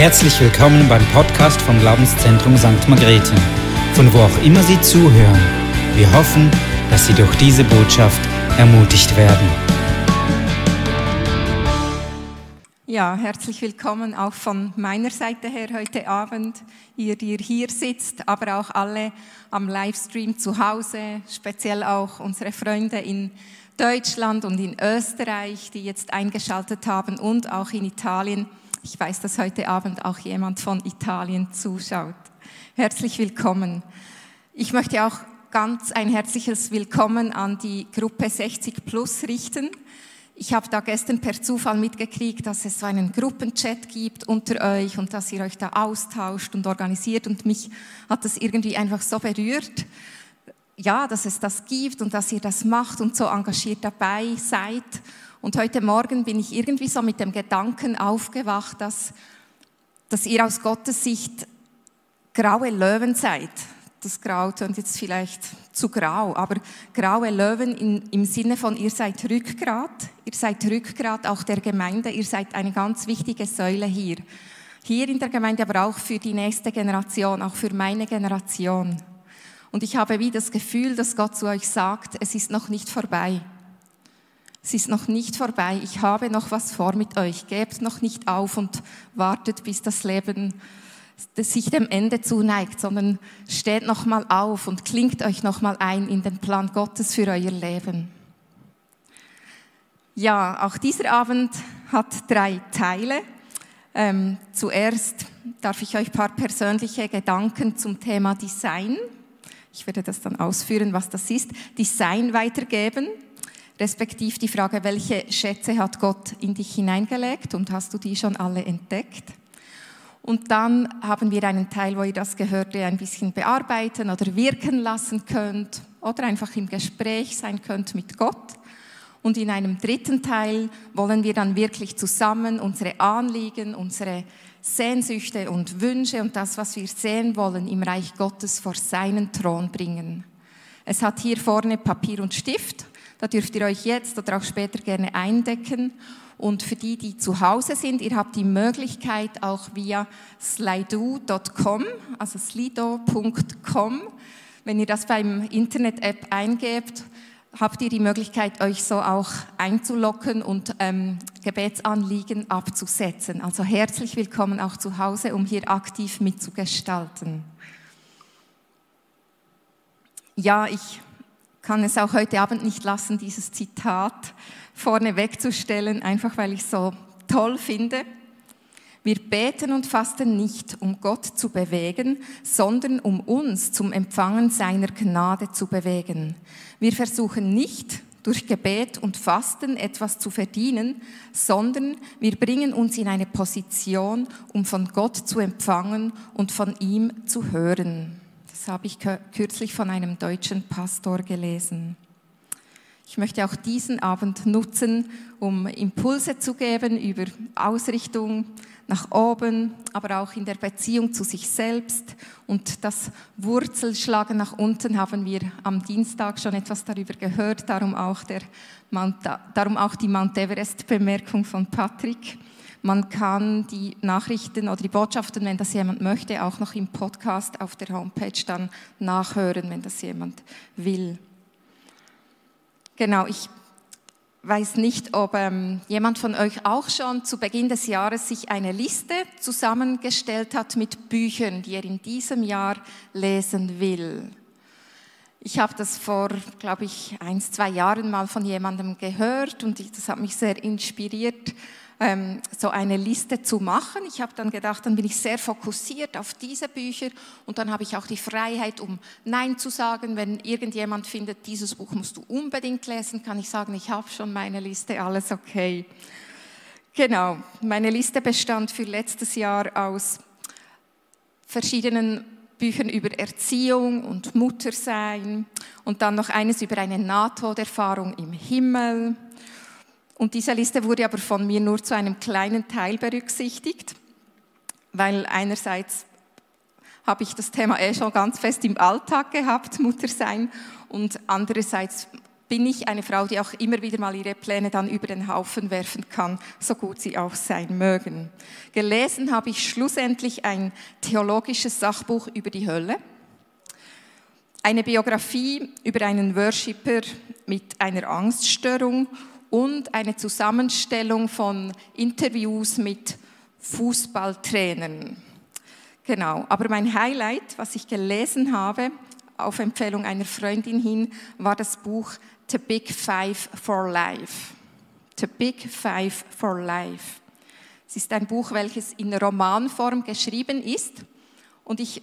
Herzlich willkommen beim Podcast vom Glaubenszentrum St. Margrethe, von wo auch immer Sie zuhören. Wir hoffen, dass Sie durch diese Botschaft ermutigt werden. Ja, herzlich willkommen auch von meiner Seite her heute Abend, ihr, die ihr hier sitzt, aber auch alle am Livestream zu Hause, speziell auch unsere Freunde in Deutschland und in Österreich, die jetzt eingeschaltet haben und auch in Italien. Ich weiß, dass heute Abend auch jemand von Italien zuschaut. Herzlich willkommen. Ich möchte auch ganz ein herzliches Willkommen an die Gruppe 60 Plus richten. Ich habe da gestern per Zufall mitgekriegt, dass es so einen Gruppenchat gibt unter euch und dass ihr euch da austauscht und organisiert und mich hat das irgendwie einfach so berührt. Ja, dass es das gibt und dass ihr das macht und so engagiert dabei seid. Und heute Morgen bin ich irgendwie so mit dem Gedanken aufgewacht, dass, dass ihr aus Gottes Sicht graue Löwen seid. Das Grau klingt jetzt vielleicht zu grau, aber graue Löwen in, im Sinne von, ihr seid Rückgrat, ihr seid Rückgrat auch der Gemeinde, ihr seid eine ganz wichtige Säule hier. Hier in der Gemeinde, aber auch für die nächste Generation, auch für meine Generation. Und ich habe wie das Gefühl, dass Gott zu euch sagt, es ist noch nicht vorbei. Es ist noch nicht vorbei. Ich habe noch was vor mit euch. Gebt noch nicht auf und wartet, bis das Leben sich dem Ende zuneigt, sondern steht noch mal auf und klingt euch noch mal ein in den Plan Gottes für euer Leben. Ja, auch dieser Abend hat drei Teile. Ähm, zuerst darf ich euch ein paar persönliche Gedanken zum Thema Design. Ich werde das dann ausführen, was das ist. Design weitergeben respektiv die Frage, welche Schätze hat Gott in dich hineingelegt und hast du die schon alle entdeckt? Und dann haben wir einen Teil, wo ihr das Gehörte ein bisschen bearbeiten oder wirken lassen könnt oder einfach im Gespräch sein könnt mit Gott. Und in einem dritten Teil wollen wir dann wirklich zusammen unsere Anliegen, unsere Sehnsüchte und Wünsche und das, was wir sehen wollen, im Reich Gottes vor seinen Thron bringen. Es hat hier vorne Papier und Stift da dürft ihr euch jetzt oder auch später gerne eindecken. Und für die, die zu Hause sind, ihr habt die Möglichkeit auch via slido.com, also slido.com, wenn ihr das beim Internet-App eingebt, habt ihr die Möglichkeit, euch so auch einzulocken und ähm, Gebetsanliegen abzusetzen. Also herzlich willkommen auch zu Hause, um hier aktiv mitzugestalten. Ja, ich kann es auch heute Abend nicht lassen, dieses Zitat vorne wegzustellen, einfach weil ich es so toll finde. Wir beten und fasten nicht, um Gott zu bewegen, sondern um uns zum Empfangen seiner Gnade zu bewegen. Wir versuchen nicht, durch Gebet und Fasten etwas zu verdienen, sondern wir bringen uns in eine Position, um von Gott zu empfangen und von ihm zu hören. Das habe ich kürzlich von einem deutschen Pastor gelesen. Ich möchte auch diesen Abend nutzen, um Impulse zu geben über Ausrichtung nach oben, aber auch in der Beziehung zu sich selbst. Und das Wurzelschlagen nach unten haben wir am Dienstag schon etwas darüber gehört, darum auch, der Mount, darum auch die Mount Everest-Bemerkung von Patrick. Man kann die Nachrichten oder die Botschaften, wenn das jemand möchte, auch noch im Podcast auf der Homepage dann nachhören, wenn das jemand will. Genau, ich weiß nicht, ob ähm, jemand von euch auch schon zu Beginn des Jahres sich eine Liste zusammengestellt hat mit Büchern, die er in diesem Jahr lesen will. Ich habe das vor, glaube ich, ein, zwei Jahren mal von jemandem gehört und das hat mich sehr inspiriert ähm, so eine Liste zu machen. Ich habe dann gedacht, dann bin ich sehr fokussiert auf diese Bücher und dann habe ich auch die Freiheit, um Nein zu sagen. Wenn irgendjemand findet, dieses Buch musst du unbedingt lesen, kann ich sagen, ich habe schon meine Liste, alles okay. Genau, meine Liste bestand für letztes Jahr aus verschiedenen Büchern über Erziehung und Muttersein und dann noch eines über eine Nahtoderfahrung im Himmel und diese Liste wurde aber von mir nur zu einem kleinen Teil berücksichtigt, weil einerseits habe ich das Thema eh schon ganz fest im Alltag gehabt, Muttersein, und andererseits bin ich eine Frau, die auch immer wieder mal ihre Pläne dann über den Haufen werfen kann, so gut sie auch sein mögen. Gelesen habe ich schlussendlich ein theologisches Sachbuch über die Hölle, eine Biografie über einen Worshipper mit einer Angststörung und eine Zusammenstellung von Interviews mit Fußballtrainern. Genau, aber mein Highlight, was ich gelesen habe, auf Empfehlung einer Freundin hin, war das Buch The Big Five for Life. The Big Five for Life. Es ist ein Buch, welches in Romanform geschrieben ist und ich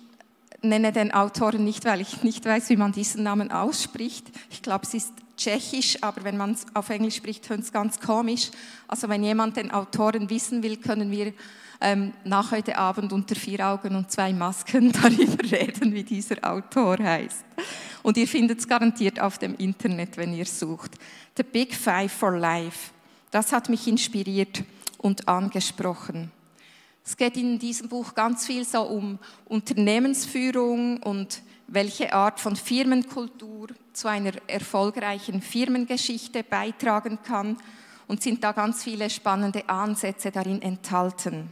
nenne den Autoren nicht, weil ich nicht weiß, wie man diesen Namen ausspricht. Ich glaube, es ist tschechisch, aber wenn man es auf Englisch spricht, tönt es ganz komisch. Also wenn jemand den Autoren wissen will, können wir ähm, nach heute Abend unter vier Augen und zwei Masken darüber reden, wie dieser Autor heißt. Und ihr findet es garantiert auf dem Internet, wenn ihr sucht. The Big Five for Life. Das hat mich inspiriert und angesprochen. Es geht in diesem Buch ganz viel so um Unternehmensführung und welche Art von Firmenkultur zu einer erfolgreichen Firmengeschichte beitragen kann und sind da ganz viele spannende Ansätze darin enthalten.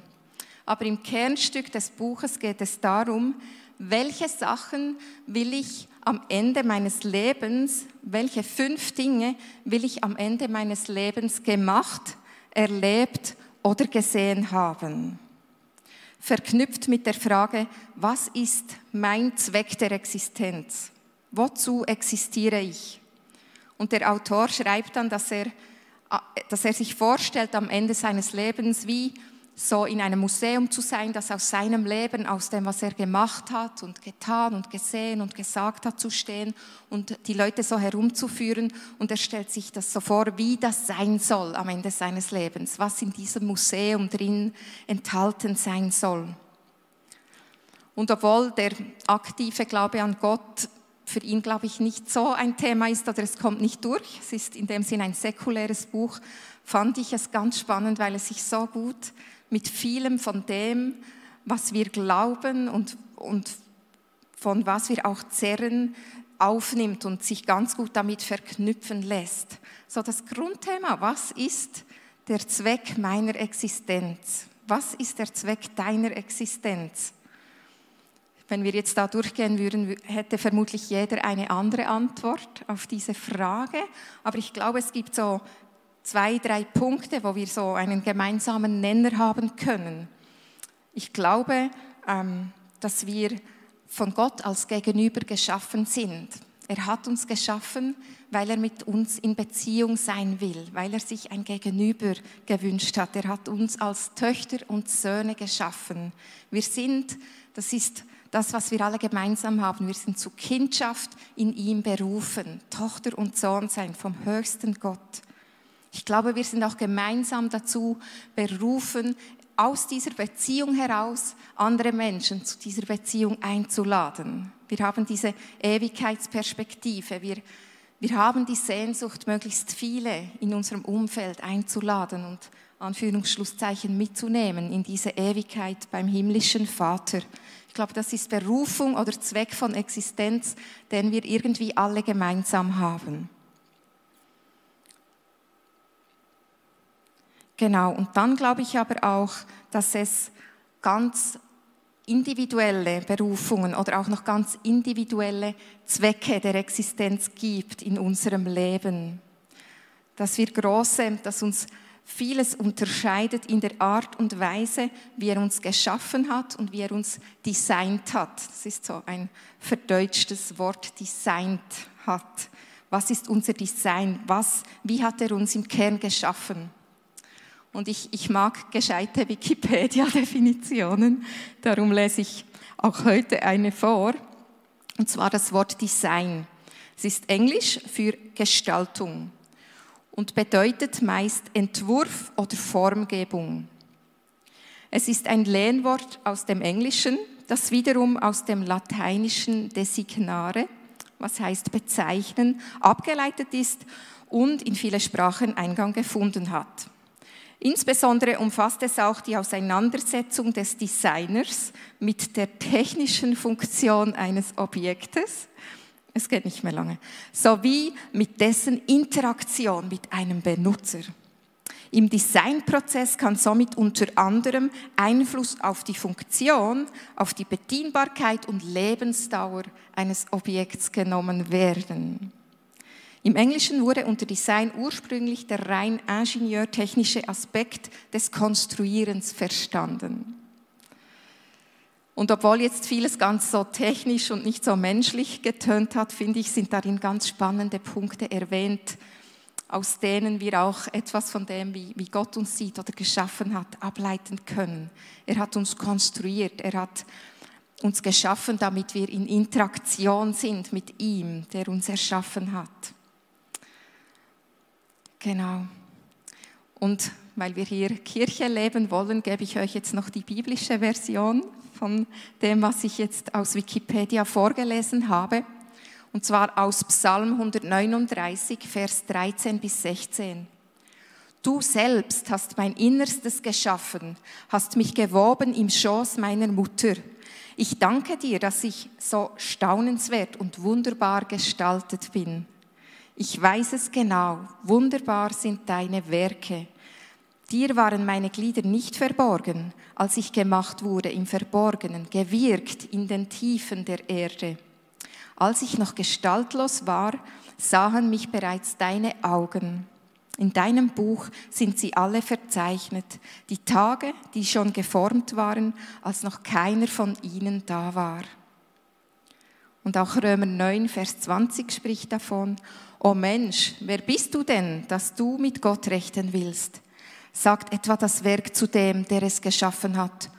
Aber im Kernstück des Buches geht es darum, welche Sachen will ich am Ende meines Lebens, welche fünf Dinge will ich am Ende meines Lebens gemacht, erlebt oder gesehen haben. Verknüpft mit der Frage, was ist mein Zweck der Existenz? Wozu existiere ich? Und der Autor schreibt dann, dass er, dass er sich vorstellt am Ende seines Lebens, wie so in einem Museum zu sein, das aus seinem Leben, aus dem, was er gemacht hat und getan und gesehen und gesagt hat, zu stehen und die Leute so herumzuführen. Und er stellt sich das so vor, wie das sein soll am Ende seines Lebens, was in diesem Museum drin enthalten sein soll. Und obwohl der aktive Glaube an Gott für ihn, glaube ich, nicht so ein Thema ist oder es kommt nicht durch, es ist in dem Sinn ein säkuläres Buch, fand ich es ganz spannend, weil es sich so gut mit vielem von dem, was wir glauben und, und von was wir auch zerren, aufnimmt und sich ganz gut damit verknüpfen lässt. So das Grundthema, was ist der Zweck meiner Existenz? Was ist der Zweck deiner Existenz? Wenn wir jetzt da durchgehen würden, hätte vermutlich jeder eine andere Antwort auf diese Frage. Aber ich glaube, es gibt so zwei, drei Punkte, wo wir so einen gemeinsamen Nenner haben können. Ich glaube, ähm, dass wir von Gott als Gegenüber geschaffen sind. Er hat uns geschaffen, weil er mit uns in Beziehung sein will, weil er sich ein Gegenüber gewünscht hat. Er hat uns als Töchter und Söhne geschaffen. Wir sind, das ist das, was wir alle gemeinsam haben, wir sind zu Kindschaft in ihm berufen, Tochter und Sohn sein vom höchsten Gott. Ich glaube, wir sind auch gemeinsam dazu berufen, aus dieser Beziehung heraus andere Menschen zu dieser Beziehung einzuladen. Wir haben diese Ewigkeitsperspektive. Wir, wir haben die Sehnsucht, möglichst viele in unserem Umfeld einzuladen und Anführungsschlusszeichen mitzunehmen in diese Ewigkeit beim himmlischen Vater. Ich glaube, das ist Berufung oder Zweck von Existenz, den wir irgendwie alle gemeinsam haben. Genau, und dann glaube ich aber auch, dass es ganz individuelle Berufungen oder auch noch ganz individuelle Zwecke der Existenz gibt in unserem Leben. Dass wir große, dass uns vieles unterscheidet in der Art und Weise, wie er uns geschaffen hat und wie er uns designt hat. Das ist so ein verdeutschtes Wort, designt hat. Was ist unser Design? Was, wie hat er uns im Kern geschaffen? Und ich, ich mag gescheite Wikipedia-Definitionen, darum lese ich auch heute eine vor, und zwar das Wort Design. Es ist Englisch für Gestaltung und bedeutet meist Entwurf oder Formgebung. Es ist ein Lehnwort aus dem Englischen, das wiederum aus dem lateinischen designare, was heißt bezeichnen, abgeleitet ist und in viele Sprachen Eingang gefunden hat. Insbesondere umfasst es auch die Auseinandersetzung des Designers mit der technischen Funktion eines Objektes es geht nicht mehr lange, sowie mit dessen Interaktion mit einem Benutzer. Im Designprozess kann somit unter anderem Einfluss auf die Funktion, auf die Bedienbarkeit und Lebensdauer eines Objekts genommen werden. Im Englischen wurde unter Design ursprünglich der rein ingenieurtechnische Aspekt des Konstruierens verstanden. Und obwohl jetzt vieles ganz so technisch und nicht so menschlich getönt hat, finde ich, sind darin ganz spannende Punkte erwähnt, aus denen wir auch etwas von dem, wie, Gott uns sieht oder geschaffen hat, ableiten können. Er hat uns konstruiert, er hat uns geschaffen, damit wir in Interaktion sind mit ihm, der uns erschaffen hat. Genau. Und weil wir hier Kirche leben wollen, gebe ich euch jetzt noch die biblische Version von dem, was ich jetzt aus Wikipedia vorgelesen habe und zwar aus Psalm 139, Vers 13 bis 16. Du selbst hast mein Innerstes geschaffen, hast mich gewoben im Schoß meiner Mutter. Ich danke dir, dass ich so staunenswert und wunderbar gestaltet bin. Ich weiß es genau, wunderbar sind deine Werke. Dir waren meine Glieder nicht verborgen, als ich gemacht wurde im Verborgenen, gewirkt in den Tiefen der Erde. Als ich noch gestaltlos war, sahen mich bereits deine Augen. In deinem Buch sind sie alle verzeichnet, die Tage, die schon geformt waren, als noch keiner von ihnen da war. Und auch Römer 9, Vers 20 spricht davon, O Mensch, wer bist du denn, dass du mit Gott rechten willst? Sagt etwa das Werk zu dem, der es geschaffen hat,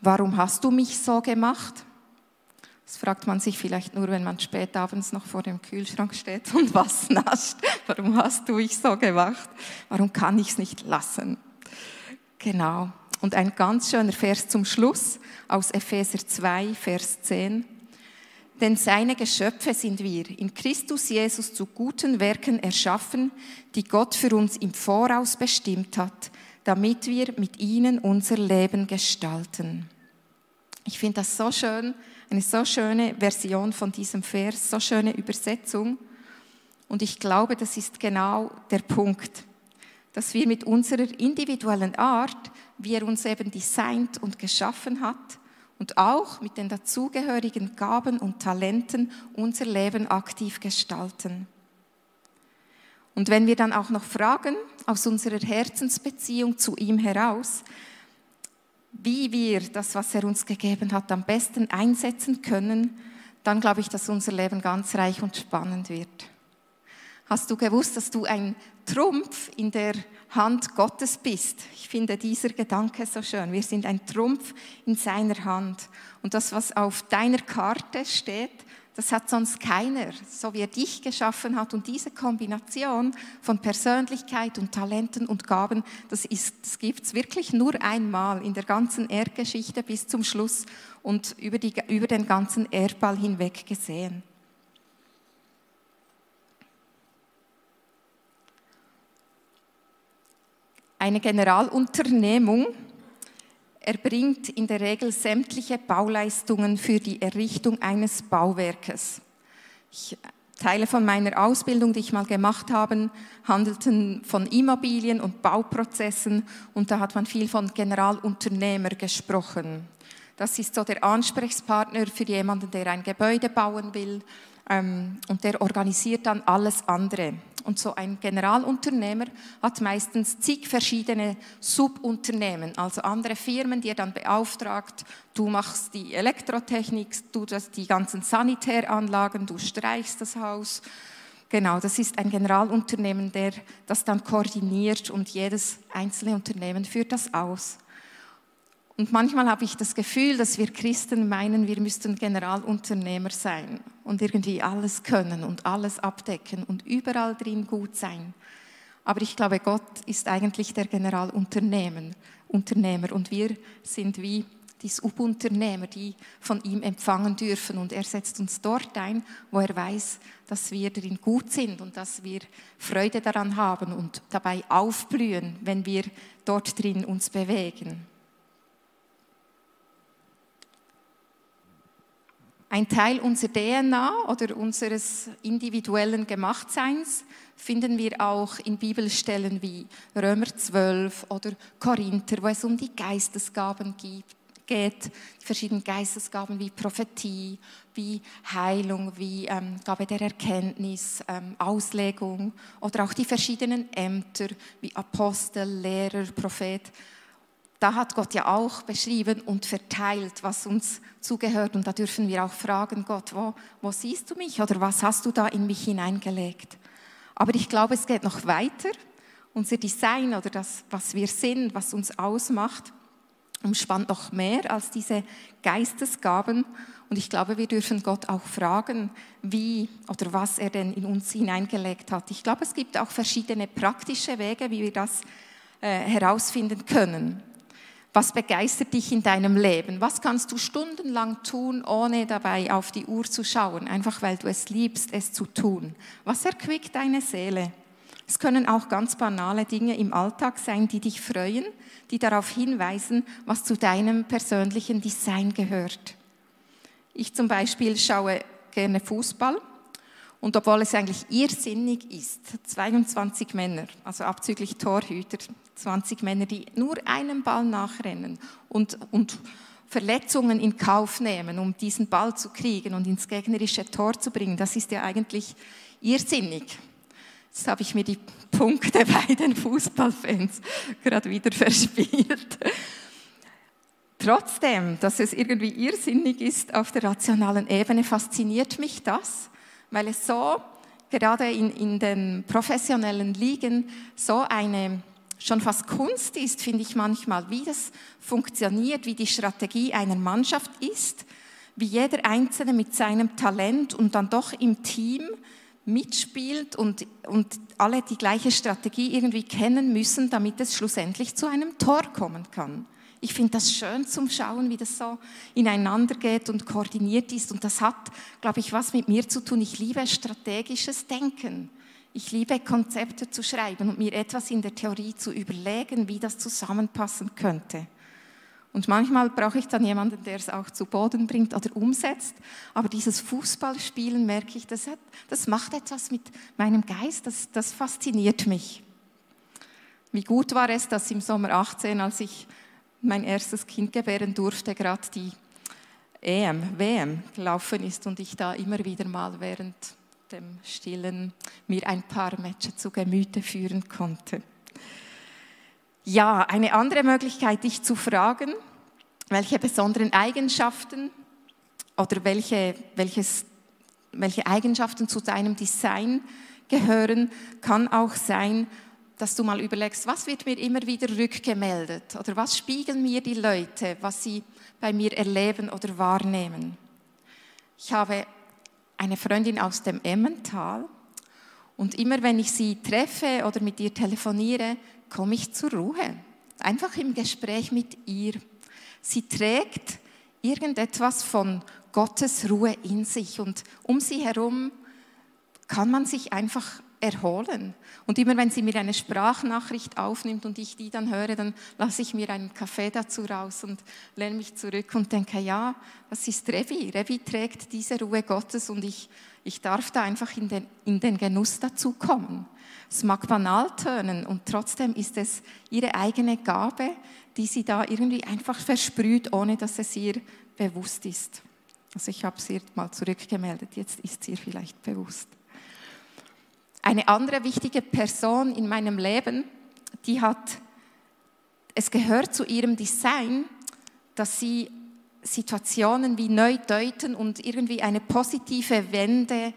warum hast du mich so gemacht? Das fragt man sich vielleicht nur, wenn man spät abends noch vor dem Kühlschrank steht und was nascht. Warum hast du mich so gemacht? Warum kann ich es nicht lassen? Genau. Und ein ganz schöner Vers zum Schluss aus Epheser 2, Vers 10. Denn seine Geschöpfe sind wir, in Christus Jesus zu guten Werken erschaffen, die Gott für uns im Voraus bestimmt hat, damit wir mit ihnen unser Leben gestalten. Ich finde das so schön, eine so schöne Version von diesem Vers, so schöne Übersetzung. Und ich glaube, das ist genau der Punkt, dass wir mit unserer individuellen Art, wie er uns eben designt und geschaffen hat, und auch mit den dazugehörigen Gaben und Talenten unser Leben aktiv gestalten. Und wenn wir dann auch noch fragen, aus unserer Herzensbeziehung zu ihm heraus, wie wir das, was er uns gegeben hat, am besten einsetzen können, dann glaube ich, dass unser Leben ganz reich und spannend wird. Hast du gewusst, dass du ein Trumpf in der Hand Gottes bist? Ich finde dieser Gedanke so schön. Wir sind ein Trumpf in seiner Hand. Und das, was auf deiner Karte steht, das hat sonst keiner, so wie er dich geschaffen hat. Und diese Kombination von Persönlichkeit und Talenten und Gaben, das, das gibt es wirklich nur einmal in der ganzen Erdgeschichte bis zum Schluss und über, die, über den ganzen Erdball hinweg gesehen. Eine Generalunternehmung erbringt in der Regel sämtliche Bauleistungen für die Errichtung eines Bauwerkes. Ich, Teile von meiner Ausbildung, die ich mal gemacht habe, handelten von Immobilien und Bauprozessen und da hat man viel von Generalunternehmer gesprochen. Das ist so der Ansprechpartner für jemanden, der ein Gebäude bauen will und der organisiert dann alles andere. Und so ein Generalunternehmer hat meistens zig verschiedene Subunternehmen, also andere Firmen, die er dann beauftragt. Du machst die Elektrotechnik, du das, die ganzen Sanitäranlagen, du streichst das Haus. Genau, das ist ein Generalunternehmen, der das dann koordiniert und jedes einzelne Unternehmen führt das aus. Und manchmal habe ich das Gefühl, dass wir Christen meinen, wir müssten Generalunternehmer sein und irgendwie alles können und alles abdecken und überall drin gut sein. Aber ich glaube, Gott ist eigentlich der Generalunternehmer Unternehmer, und wir sind wie die Subunternehmer, die von ihm empfangen dürfen. Und er setzt uns dort ein, wo er weiß, dass wir darin gut sind und dass wir Freude daran haben und dabei aufblühen, wenn wir dort drin uns bewegen. Ein Teil unserer DNA oder unseres individuellen Gemachtseins finden wir auch in Bibelstellen wie Römer 12 oder Korinther, wo es um die Geistesgaben geht, die verschiedenen Geistesgaben wie Prophetie, wie Heilung, wie ähm, Gabe der Erkenntnis, ähm, Auslegung oder auch die verschiedenen Ämter wie Apostel, Lehrer, Prophet da hat Gott ja auch beschrieben und verteilt, was uns zugehört. Und da dürfen wir auch fragen, Gott, wo, wo siehst du mich oder was hast du da in mich hineingelegt? Aber ich glaube, es geht noch weiter. Unser Design oder das, was wir sind, was uns ausmacht, umspannt noch mehr als diese Geistesgaben. Und ich glaube, wir dürfen Gott auch fragen, wie oder was er denn in uns hineingelegt hat. Ich glaube, es gibt auch verschiedene praktische Wege, wie wir das äh, herausfinden können. Was begeistert dich in deinem Leben? Was kannst du stundenlang tun, ohne dabei auf die Uhr zu schauen, einfach weil du es liebst, es zu tun? Was erquickt deine Seele? Es können auch ganz banale Dinge im Alltag sein, die dich freuen, die darauf hinweisen, was zu deinem persönlichen Design gehört. Ich zum Beispiel schaue gerne Fußball und obwohl es eigentlich irrsinnig ist, 22 Männer, also abzüglich Torhüter, 20 Männer, die nur einem Ball nachrennen und, und Verletzungen in Kauf nehmen, um diesen Ball zu kriegen und ins gegnerische Tor zu bringen, das ist ja eigentlich irrsinnig. Jetzt habe ich mir die Punkte bei den Fußballfans gerade wieder verspielt. Trotzdem, dass es irgendwie irrsinnig ist auf der rationalen Ebene, fasziniert mich das, weil es so, gerade in, in den professionellen Ligen, so eine schon fast Kunst ist, finde ich manchmal, wie das funktioniert, wie die Strategie einer Mannschaft ist, wie jeder Einzelne mit seinem Talent und dann doch im Team mitspielt und, und alle die gleiche Strategie irgendwie kennen müssen, damit es schlussendlich zu einem Tor kommen kann. Ich finde das schön zum Schauen, wie das so ineinander geht und koordiniert ist. Und das hat, glaube ich, was mit mir zu tun. Ich liebe strategisches Denken. Ich liebe Konzepte zu schreiben und mir etwas in der Theorie zu überlegen, wie das zusammenpassen könnte. Und manchmal brauche ich dann jemanden, der es auch zu Boden bringt oder umsetzt. Aber dieses Fußballspielen merke ich, das, hat, das macht etwas mit meinem Geist, das, das fasziniert mich. Wie gut war es, dass im Sommer 18, als ich mein erstes Kind gebären durfte, gerade die EM, WM gelaufen ist und ich da immer wieder mal während dem Stillen mir ein paar Matches zu Gemüte führen konnte. Ja, eine andere Möglichkeit, dich zu fragen, welche besonderen Eigenschaften oder welche, welches, welche Eigenschaften zu deinem Design gehören, kann auch sein, dass du mal überlegst, was wird mir immer wieder rückgemeldet oder was spiegeln mir die Leute, was sie bei mir erleben oder wahrnehmen. Ich habe eine Freundin aus dem Emmental und immer wenn ich sie treffe oder mit ihr telefoniere, komme ich zur Ruhe. Einfach im Gespräch mit ihr. Sie trägt irgendetwas von Gottes Ruhe in sich und um sie herum kann man sich einfach erholen. Und immer wenn sie mir eine Sprachnachricht aufnimmt und ich die dann höre, dann lasse ich mir einen Kaffee dazu raus und lehne mich zurück und denke, ja, das ist Revi. Revi trägt diese Ruhe Gottes und ich, ich darf da einfach in den, in den Genuss dazu kommen. Es mag banal tönen und trotzdem ist es ihre eigene Gabe, die sie da irgendwie einfach versprüht, ohne dass es ihr bewusst ist. Also ich habe sie mal zurückgemeldet, jetzt ist sie ihr vielleicht bewusst. Eine andere wichtige Person in meinem Leben, die hat, es gehört zu ihrem Design, dass sie Situationen wie neu deuten und irgendwie eine positive Wende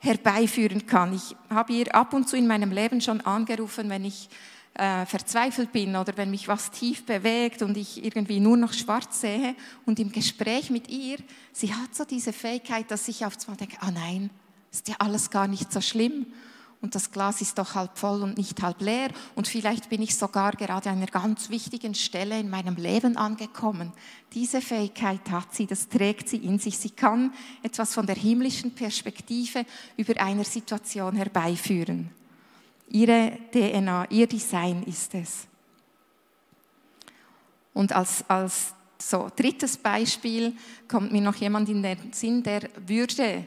herbeiführen kann. Ich habe ihr ab und zu in meinem Leben schon angerufen, wenn ich äh, verzweifelt bin oder wenn mich was tief bewegt und ich irgendwie nur noch schwarz sehe. Und im Gespräch mit ihr, sie hat so diese Fähigkeit, dass ich auf einmal denke, ah nein, ist ja alles gar nicht so schlimm und das Glas ist doch halb voll und nicht halb leer und vielleicht bin ich sogar gerade an einer ganz wichtigen Stelle in meinem Leben angekommen. Diese Fähigkeit hat sie, das trägt sie in sich. Sie kann etwas von der himmlischen Perspektive über einer Situation herbeiführen. Ihre DNA, ihr Design ist es. Und als, als So, drittes Beispiel kommt mir noch jemand in den Sinn, der Würde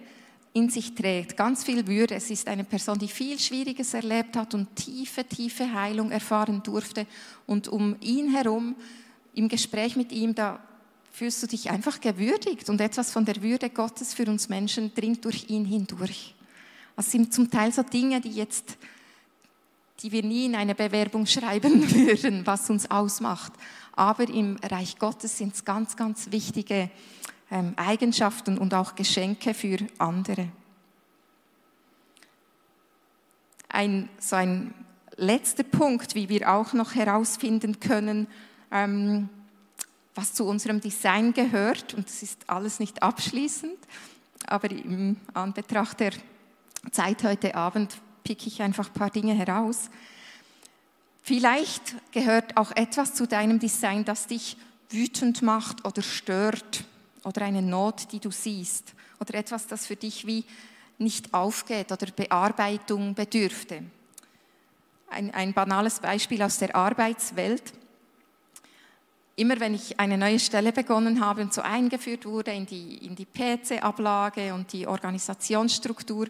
in sich trägt, ganz viel Würde. Es ist eine Person, die viel Schwieriges erlebt hat und tiefe, tiefe Heilung erfahren durfte. Und um ihn herum, im Gespräch mit ihm, da fühlst du dich einfach gewürdigt und etwas von der Würde Gottes für uns Menschen dringt durch ihn hindurch. Das sind zum Teil so Dinge, die jetzt, die wir nie in eine Bewerbung schreiben würden, was uns ausmacht. Aber im Reich Gottes sind es ganz, ganz wichtige Eigenschaften und auch Geschenke für andere. Ein, so ein letzter Punkt, wie wir auch noch herausfinden können, ähm, was zu unserem Design gehört, und das ist alles nicht abschließend, aber im Anbetracht der Zeit heute Abend picke ich einfach ein paar Dinge heraus. Vielleicht gehört auch etwas zu deinem Design, das dich wütend macht oder stört oder eine Not, die du siehst oder etwas, das für dich wie nicht aufgeht oder Bearbeitung bedürfte. Ein, ein banales Beispiel aus der Arbeitswelt. Immer wenn ich eine neue Stelle begonnen habe und so eingeführt wurde in die, in die PC-Ablage und die Organisationsstruktur,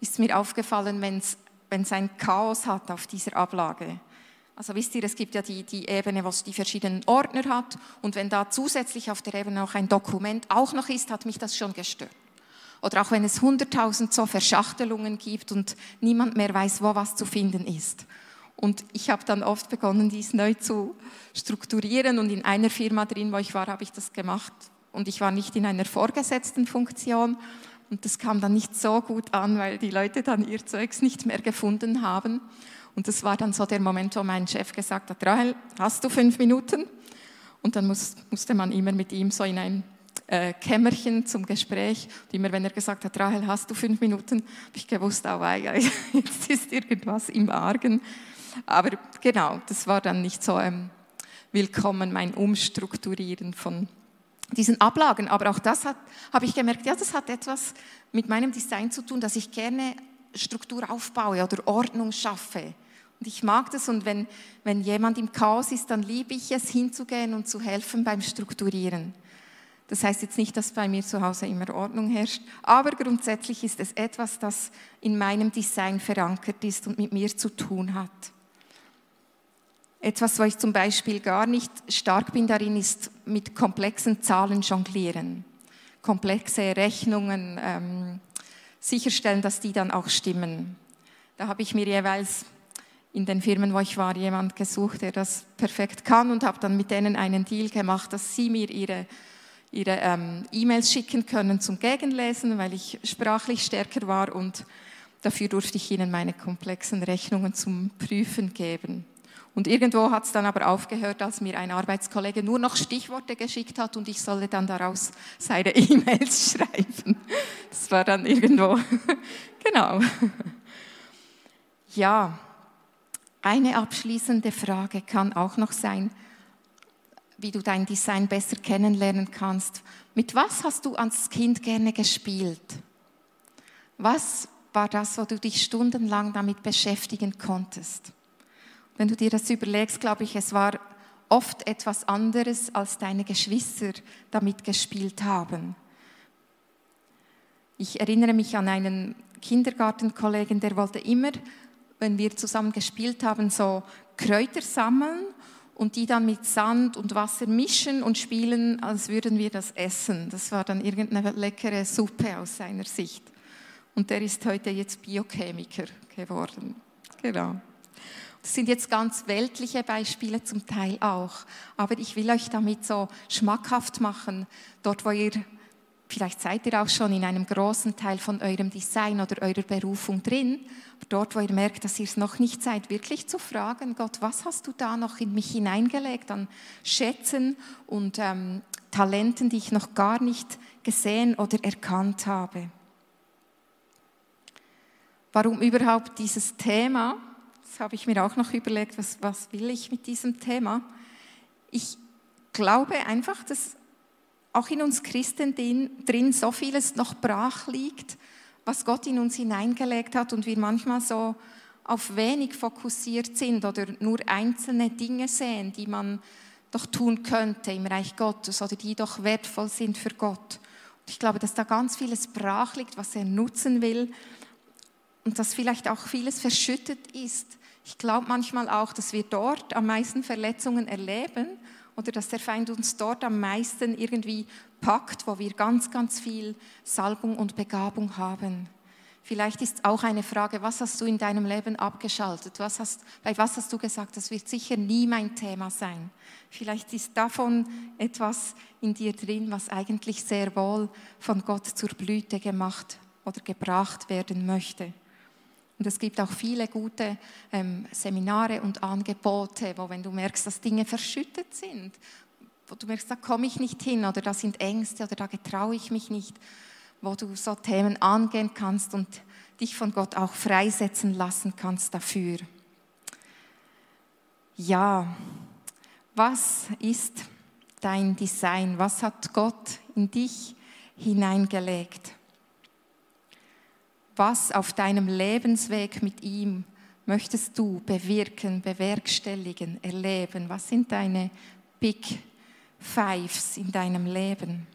ist mir aufgefallen, wenn es ein Chaos hat auf dieser Ablage, also wisst ihr, es gibt ja die, die Ebene, was die verschiedenen Ordner hat. Und wenn da zusätzlich auf der Ebene auch ein Dokument auch noch ist, hat mich das schon gestört. Oder auch wenn es hunderttausend so Verschachtelungen gibt und niemand mehr weiß, wo was zu finden ist. Und ich habe dann oft begonnen, dies neu zu strukturieren. Und in einer Firma drin, wo ich war, habe ich das gemacht. Und ich war nicht in einer vorgesetzten Funktion. Und das kam dann nicht so gut an, weil die Leute dann ihr Zeugs nicht mehr gefunden haben. Und das war dann so der Moment, wo mein Chef gesagt hat, Rahel, hast du fünf Minuten? Und dann muss, musste man immer mit ihm so in ein äh, Kämmerchen zum Gespräch. Und immer wenn er gesagt hat, Rahel, hast du fünf Minuten, habe ich gewusst, oh, jetzt ist irgendwas im Argen. Aber genau, das war dann nicht so ähm, willkommen, mein Umstrukturieren von diesen Ablagen. Aber auch das habe ich gemerkt, ja, das hat etwas mit meinem Design zu tun, dass ich gerne Struktur aufbaue oder Ordnung schaffe. Und ich mag das und wenn, wenn jemand im Chaos ist, dann liebe ich es, hinzugehen und zu helfen beim Strukturieren. Das heißt jetzt nicht, dass bei mir zu Hause immer Ordnung herrscht, aber grundsätzlich ist es etwas, das in meinem Design verankert ist und mit mir zu tun hat. Etwas, wo ich zum Beispiel gar nicht stark bin darin, ist mit komplexen Zahlen jonglieren. Komplexe Rechnungen, ähm, sicherstellen, dass die dann auch stimmen. Da habe ich mir jeweils in den Firmen, wo ich war, jemand gesucht, der das perfekt kann und habe dann mit denen einen Deal gemacht, dass sie mir ihre, ihre ähm, E-Mails schicken können zum Gegenlesen, weil ich sprachlich stärker war und dafür durfte ich ihnen meine komplexen Rechnungen zum Prüfen geben. Und irgendwo hat es dann aber aufgehört, als mir ein Arbeitskollege nur noch Stichworte geschickt hat und ich solle dann daraus seine E-Mails schreiben. Das war dann irgendwo, genau. Ja, eine abschließende Frage kann auch noch sein, wie du dein Design besser kennenlernen kannst. Mit was hast du als Kind gerne gespielt? Was war das, wo du dich stundenlang damit beschäftigen konntest? Wenn du dir das überlegst, glaube ich, es war oft etwas anderes, als deine Geschwister damit gespielt haben. Ich erinnere mich an einen Kindergartenkollegen, der wollte immer, wenn wir zusammen gespielt haben, so Kräuter sammeln und die dann mit Sand und Wasser mischen und spielen, als würden wir das essen. Das war dann irgendeine leckere Suppe aus seiner Sicht. Und der ist heute jetzt Biochemiker geworden. Genau. Das sind jetzt ganz weltliche Beispiele zum Teil auch. Aber ich will euch damit so schmackhaft machen, dort wo ihr, vielleicht seid ihr auch schon in einem großen Teil von eurem Design oder eurer Berufung drin, dort wo ihr merkt, dass ihr es noch nicht seid, wirklich zu fragen, Gott, was hast du da noch in mich hineingelegt an Schätzen und ähm, Talenten, die ich noch gar nicht gesehen oder erkannt habe. Warum überhaupt dieses Thema? habe ich mir auch noch überlegt, was, was will ich mit diesem Thema. Ich glaube einfach, dass auch in uns Christen drin so vieles noch brach liegt, was Gott in uns hineingelegt hat und wir manchmal so auf wenig fokussiert sind oder nur einzelne Dinge sehen, die man doch tun könnte im Reich Gottes oder die doch wertvoll sind für Gott. Und ich glaube, dass da ganz vieles brach liegt, was er nutzen will und dass vielleicht auch vieles verschüttet ist. Ich glaube manchmal auch, dass wir dort am meisten Verletzungen erleben oder dass der Feind uns dort am meisten irgendwie packt, wo wir ganz, ganz viel Salbung und Begabung haben. Vielleicht ist auch eine Frage, was hast du in deinem Leben abgeschaltet? Was hast, bei was hast du gesagt, das wird sicher nie mein Thema sein? Vielleicht ist davon etwas in dir drin, was eigentlich sehr wohl von Gott zur Blüte gemacht oder gebracht werden möchte. Und es gibt auch viele gute ähm, Seminare und Angebote, wo wenn du merkst, dass Dinge verschüttet sind, wo du merkst, da komme ich nicht hin oder da sind Ängste oder da getraue ich mich nicht, wo du so Themen angehen kannst und dich von Gott auch freisetzen lassen kannst dafür. Ja, was ist dein Design? Was hat Gott in dich hineingelegt? Was auf deinem Lebensweg mit ihm möchtest du bewirken, bewerkstelligen, erleben? Was sind deine Big Fives in deinem Leben?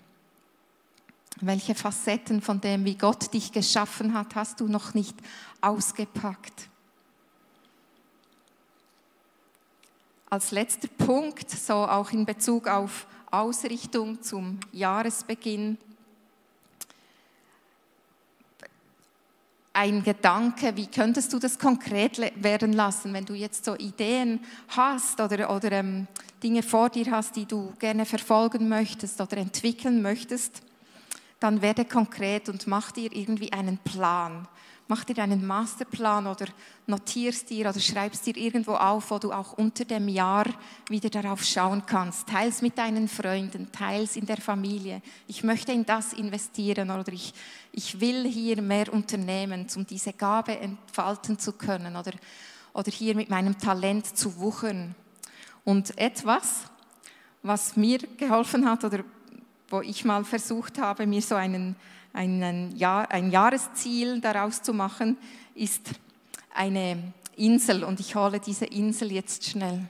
Welche Facetten von dem, wie Gott dich geschaffen hat, hast du noch nicht ausgepackt? Als letzter Punkt, so auch in Bezug auf Ausrichtung zum Jahresbeginn, ein Gedanke, wie könntest du das konkret werden lassen, wenn du jetzt so Ideen hast oder, oder ähm, Dinge vor dir hast, die du gerne verfolgen möchtest oder entwickeln möchtest dann werde konkret und mach dir irgendwie einen Plan. Mach dir einen Masterplan oder notierst dir oder schreibst dir irgendwo auf, wo du auch unter dem Jahr wieder darauf schauen kannst. Teils mit deinen Freunden, teils in der Familie. Ich möchte in das investieren oder ich, ich will hier mehr unternehmen, um diese Gabe entfalten zu können oder, oder hier mit meinem Talent zu wuchern. Und etwas, was mir geholfen hat oder wo ich mal versucht habe, mir so einen, einen Jahr, ein Jahresziel daraus zu machen, ist eine Insel. Und ich hole diese Insel jetzt schnell.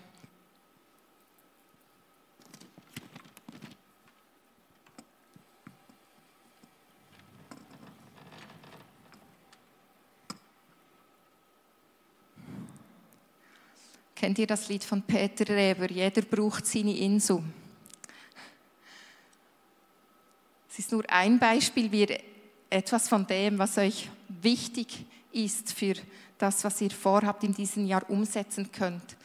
Kennt ihr das Lied von Peter Reber? Jeder braucht seine Insel. Es ist nur ein Beispiel, wie etwas von dem, was euch wichtig ist für das, was ihr vorhabt, in diesem Jahr umsetzen könnt.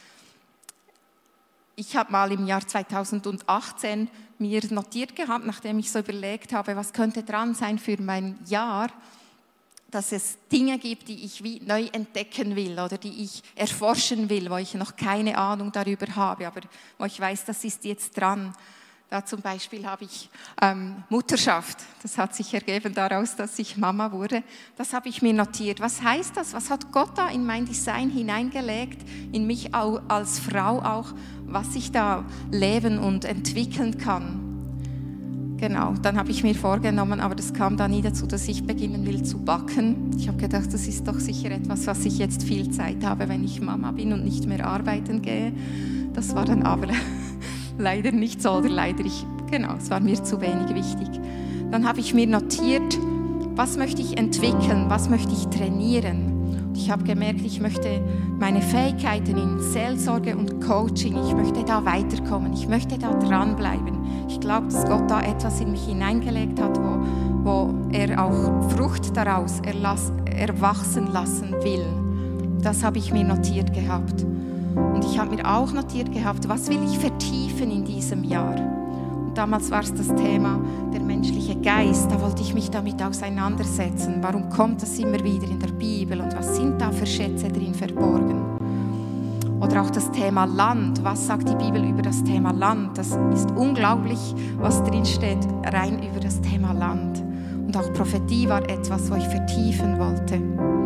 Ich habe mal im Jahr 2018 mir notiert gehabt, nachdem ich so überlegt habe, was könnte dran sein für mein Jahr, dass es Dinge gibt, die ich wie neu entdecken will oder die ich erforschen will, wo ich noch keine Ahnung darüber habe, aber wo ich weiß, das ist jetzt dran. Da zum Beispiel habe ich ähm, Mutterschaft. Das hat sich ergeben daraus, dass ich Mama wurde. Das habe ich mir notiert. Was heißt das? Was hat Gott da in mein Design hineingelegt, in mich auch, als Frau auch, was ich da leben und entwickeln kann? Genau, dann habe ich mir vorgenommen, aber das kam da nie dazu, dass ich beginnen will zu backen. Ich habe gedacht, das ist doch sicher etwas, was ich jetzt viel Zeit habe, wenn ich Mama bin und nicht mehr arbeiten gehe. Das war dann aber leider nicht so oder leider ich, genau, es war mir zu wenig wichtig. Dann habe ich mir notiert, was möchte ich entwickeln, was möchte ich trainieren. Und ich habe gemerkt, ich möchte meine Fähigkeiten in Seelsorge und Coaching, ich möchte da weiterkommen, ich möchte da dranbleiben. Ich glaube, dass Gott da etwas in mich hineingelegt hat, wo, wo er auch Frucht daraus erlass, erwachsen lassen will. Das habe ich mir notiert gehabt. Und ich habe mir auch notiert gehabt, was will ich vertiefen in diesem Jahr. Und damals war es das Thema der menschliche Geist. Da wollte ich mich damit auseinandersetzen. Warum kommt das immer wieder in der Bibel und was sind da für Schätze drin verborgen? Oder auch das Thema Land. Was sagt die Bibel über das Thema Land? Das ist unglaublich, was drin steht, rein über das Thema Land. Und auch Prophetie war etwas, was ich vertiefen wollte.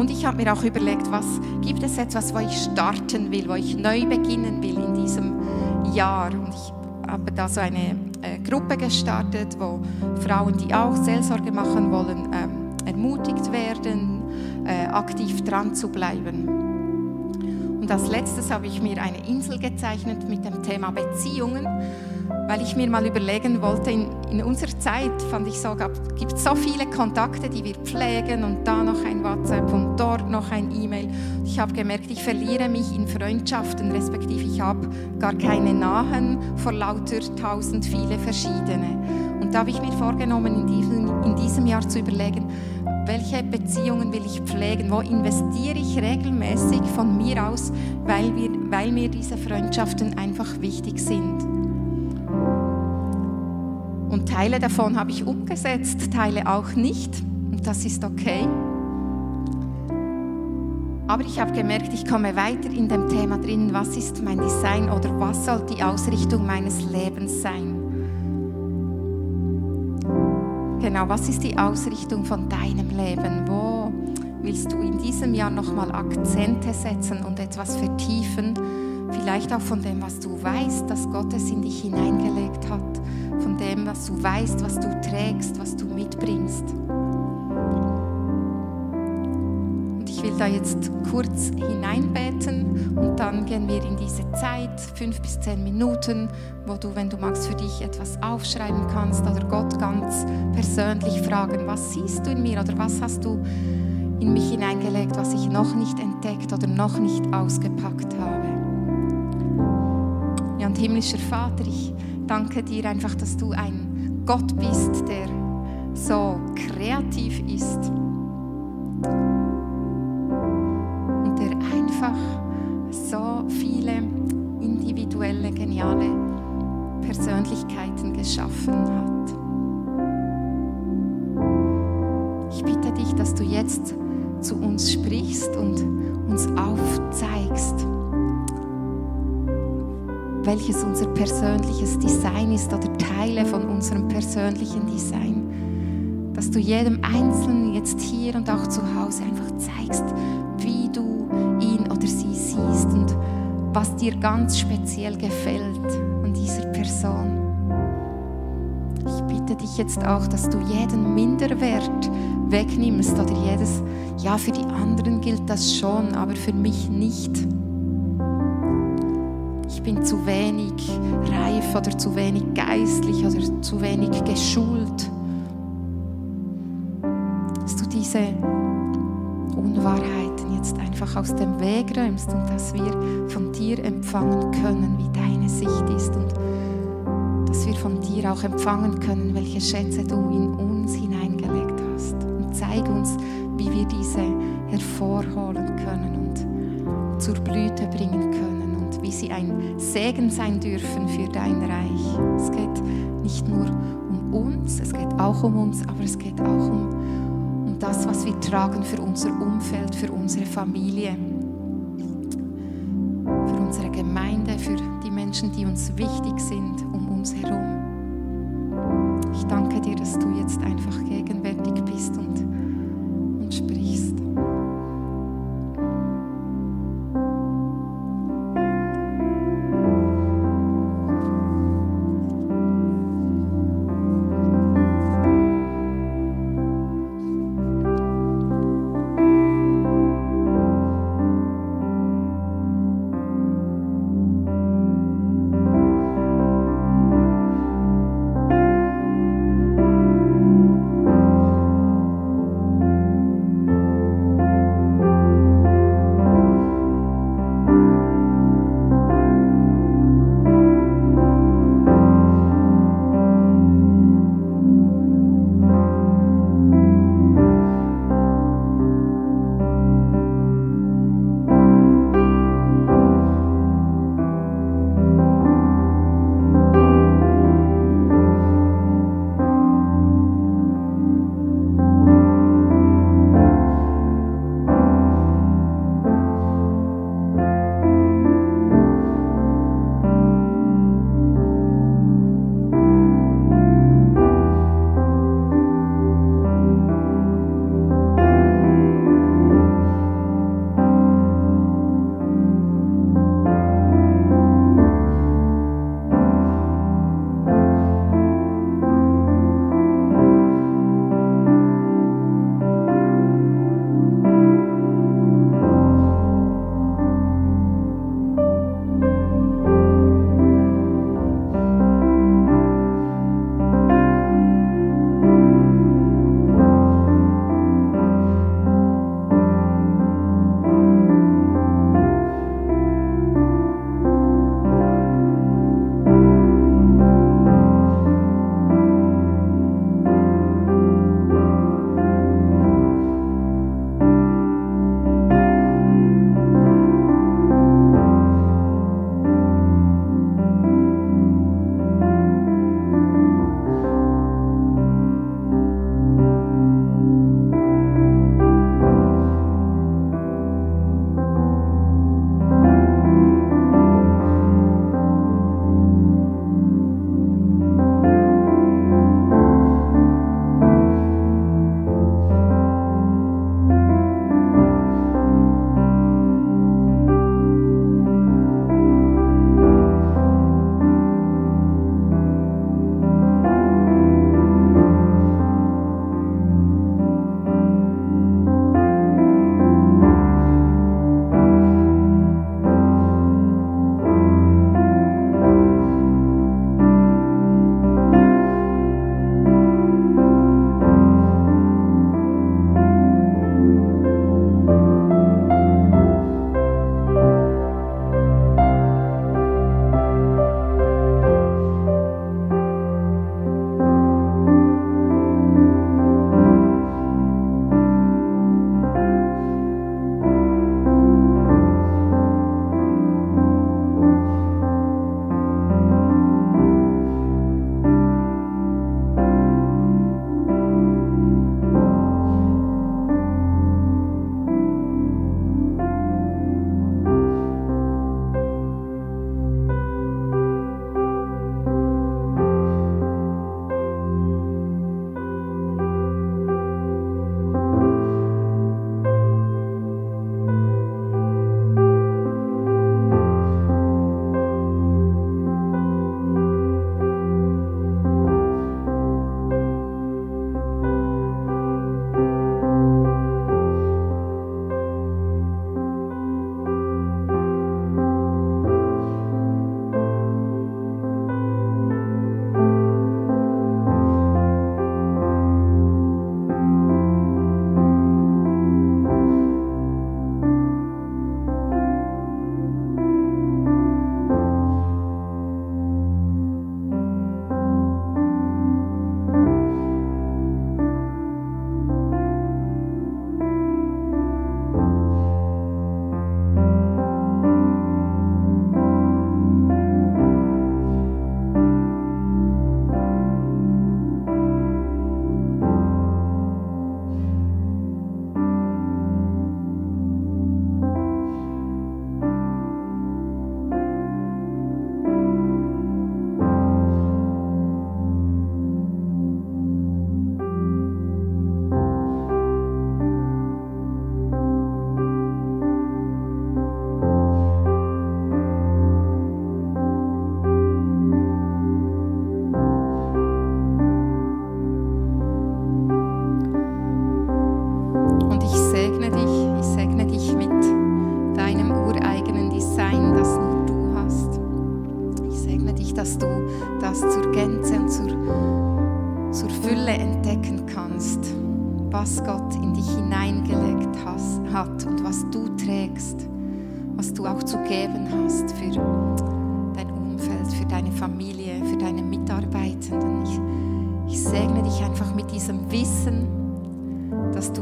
Und ich habe mir auch überlegt, was gibt es etwas, wo ich starten will, wo ich neu beginnen will in diesem Jahr. Und ich habe da so eine äh, Gruppe gestartet, wo Frauen, die auch Seelsorge machen wollen, ähm, ermutigt werden, äh, aktiv dran zu bleiben. Und als letztes habe ich mir eine Insel gezeichnet mit dem Thema Beziehungen, weil ich mir mal überlegen wollte, in, in unserer Zeit fand ich so, gibt so viele Kontakte, die wir pflegen und da noch ein WhatsApp und dort noch ein E-Mail. Ich habe gemerkt, ich verliere mich in Freundschaften, respektive ich habe gar keine nahen vor lauter tausend viele verschiedene. Und da habe ich mir vorgenommen, in diesem, in diesem Jahr zu überlegen, welche Beziehungen will ich pflegen, wo investiere ich regelmäßig von mir aus, weil, wir, weil mir diese Freundschaften einfach wichtig sind. Und Teile davon habe ich umgesetzt, Teile auch nicht. Und das ist okay. Aber ich habe gemerkt, ich komme weiter in dem Thema drin, was ist mein Design oder was soll die Ausrichtung meines Lebens sein. Genau, was ist die Ausrichtung von deinem Leben? Wo willst du in diesem Jahr nochmal Akzente setzen und etwas vertiefen? Vielleicht auch von dem, was du weißt, dass Gott es in dich hineingelegt hat. Von dem, was du weißt, was du trägst, was du mitbringst. Und ich will da jetzt kurz hineinbeten und dann gehen wir in diese Zeit, fünf bis zehn Minuten, wo du, wenn du magst, für dich etwas aufschreiben kannst oder Gott ganz persönlich fragen, was siehst du in mir oder was hast du in mich hineingelegt, was ich noch nicht entdeckt oder noch nicht ausgepackt habe. Ja, und himmlischer Vater, ich danke dir einfach, dass du ein Gott bist, der so kreativ ist und der einfach so viele individuelle, geniale Persönlichkeiten geschaffen hat. Ich bitte dich, dass du jetzt zu uns sprichst und uns aufzeigst, welches unser persönliches Design ist oder Teile von unserem persönlichen Design. Dass du jedem Einzelnen jetzt hier und auch zu Hause einfach zeigst, wie du ihn oder sie siehst und was dir ganz speziell gefällt an dieser Person. Ich bitte dich jetzt auch, dass du jeden Minderwert wegnimmst oder jedes, ja, für die anderen gilt das schon, aber für mich nicht ich bin zu wenig reif oder zu wenig geistlich oder zu wenig geschult. Dass du diese Unwahrheiten jetzt einfach aus dem Weg räumst und dass wir von dir empfangen können, wie deine Sicht ist und dass wir von dir auch empfangen können, welche Schätze du in uns hineingelegt hast. Und zeig uns, wie wir diese hervorholen können und zur Blüte bringen können wie sie ein Segen sein dürfen für dein Reich. Es geht nicht nur um uns, es geht auch um uns, aber es geht auch um, um das, was wir tragen für unser Umfeld, für unsere Familie, für unsere Gemeinde, für die Menschen, die uns wichtig sind um uns herum. Ich danke dir, dass du jetzt einfach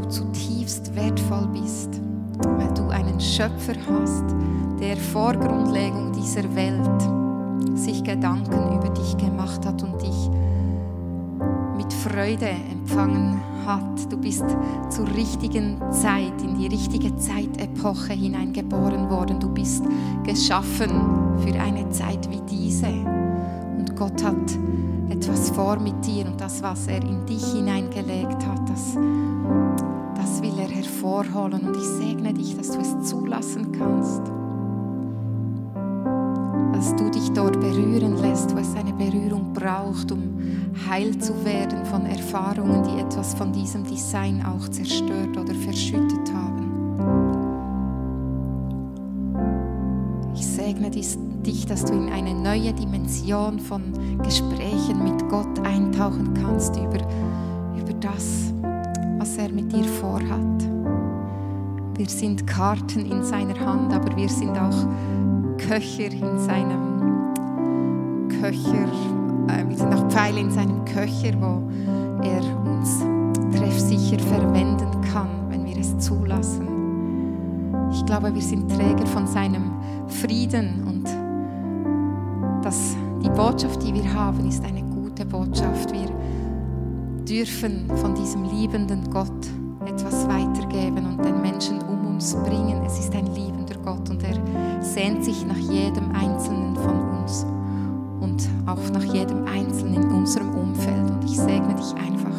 du zutiefst wertvoll bist, weil du einen Schöpfer hast, der vor Grundlegung dieser Welt sich Gedanken über dich gemacht hat und dich mit Freude empfangen hat. Du bist zur richtigen Zeit, in die richtige Zeitepoche hineingeboren worden. Du bist geschaffen für eine Zeit wie diese. Und Gott hat etwas vor mit dir und das, was er in dich hineingelegt hat, das, hervorholen. Und ich segne dich, dass du es zulassen kannst dass du dich dort berühren lässt, wo es eine Berührung braucht, um heil zu werden von Erfahrungen, die etwas von diesem Design auch zerstört oder verschüttet haben. Ich segne dich, dass du in eine neue Dimension von Gesprächen mit Gott eintauchen kannst über, über das, was er mit dir vorhat. Wir sind Karten in seiner Hand, aber wir sind auch Köcher in seinem Köcher, äh, wir sind auch Pfeile in seinem Köcher, wo er uns treffsicher verwenden kann, wenn wir es zulassen. Ich glaube, wir sind Träger von seinem Frieden und das, die Botschaft, die wir haben, ist eine gute Botschaft. Wir dürfen von diesem liebenden Gott etwas den Uns bringen. Es ist ein liebender Gott und er sehnt sich nach jedem Einzelnen von uns und auch nach jedem Einzelnen in unserem Umfeld. Und ich segne dich einfach,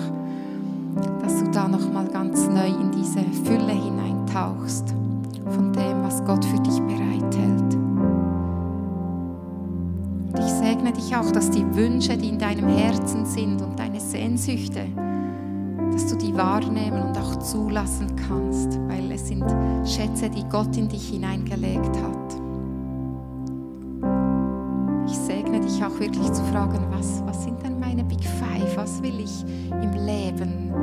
dass du da nochmal ganz neu in diese Fülle hineintauchst von dem, was Gott für dich bereithält. Und ich segne dich auch, dass die Wünsche, die in deinem Herzen sind und deine Sehnsüchte, dass du die wahrnehmen und auch zulassen kannst, weil es sind Schätze, die Gott in dich hineingelegt hat. Ich segne dich auch wirklich zu fragen, was, was sind denn meine Big Five? Was will ich im Leben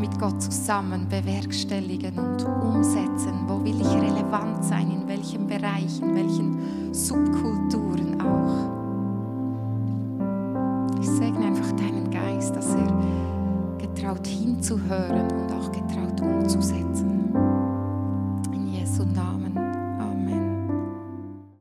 mit Gott zusammen bewerkstelligen und umsetzen? Wo will ich relevant sein? In welchem Bereich? In welchen Subkulturen auch? Getraut hinzuhören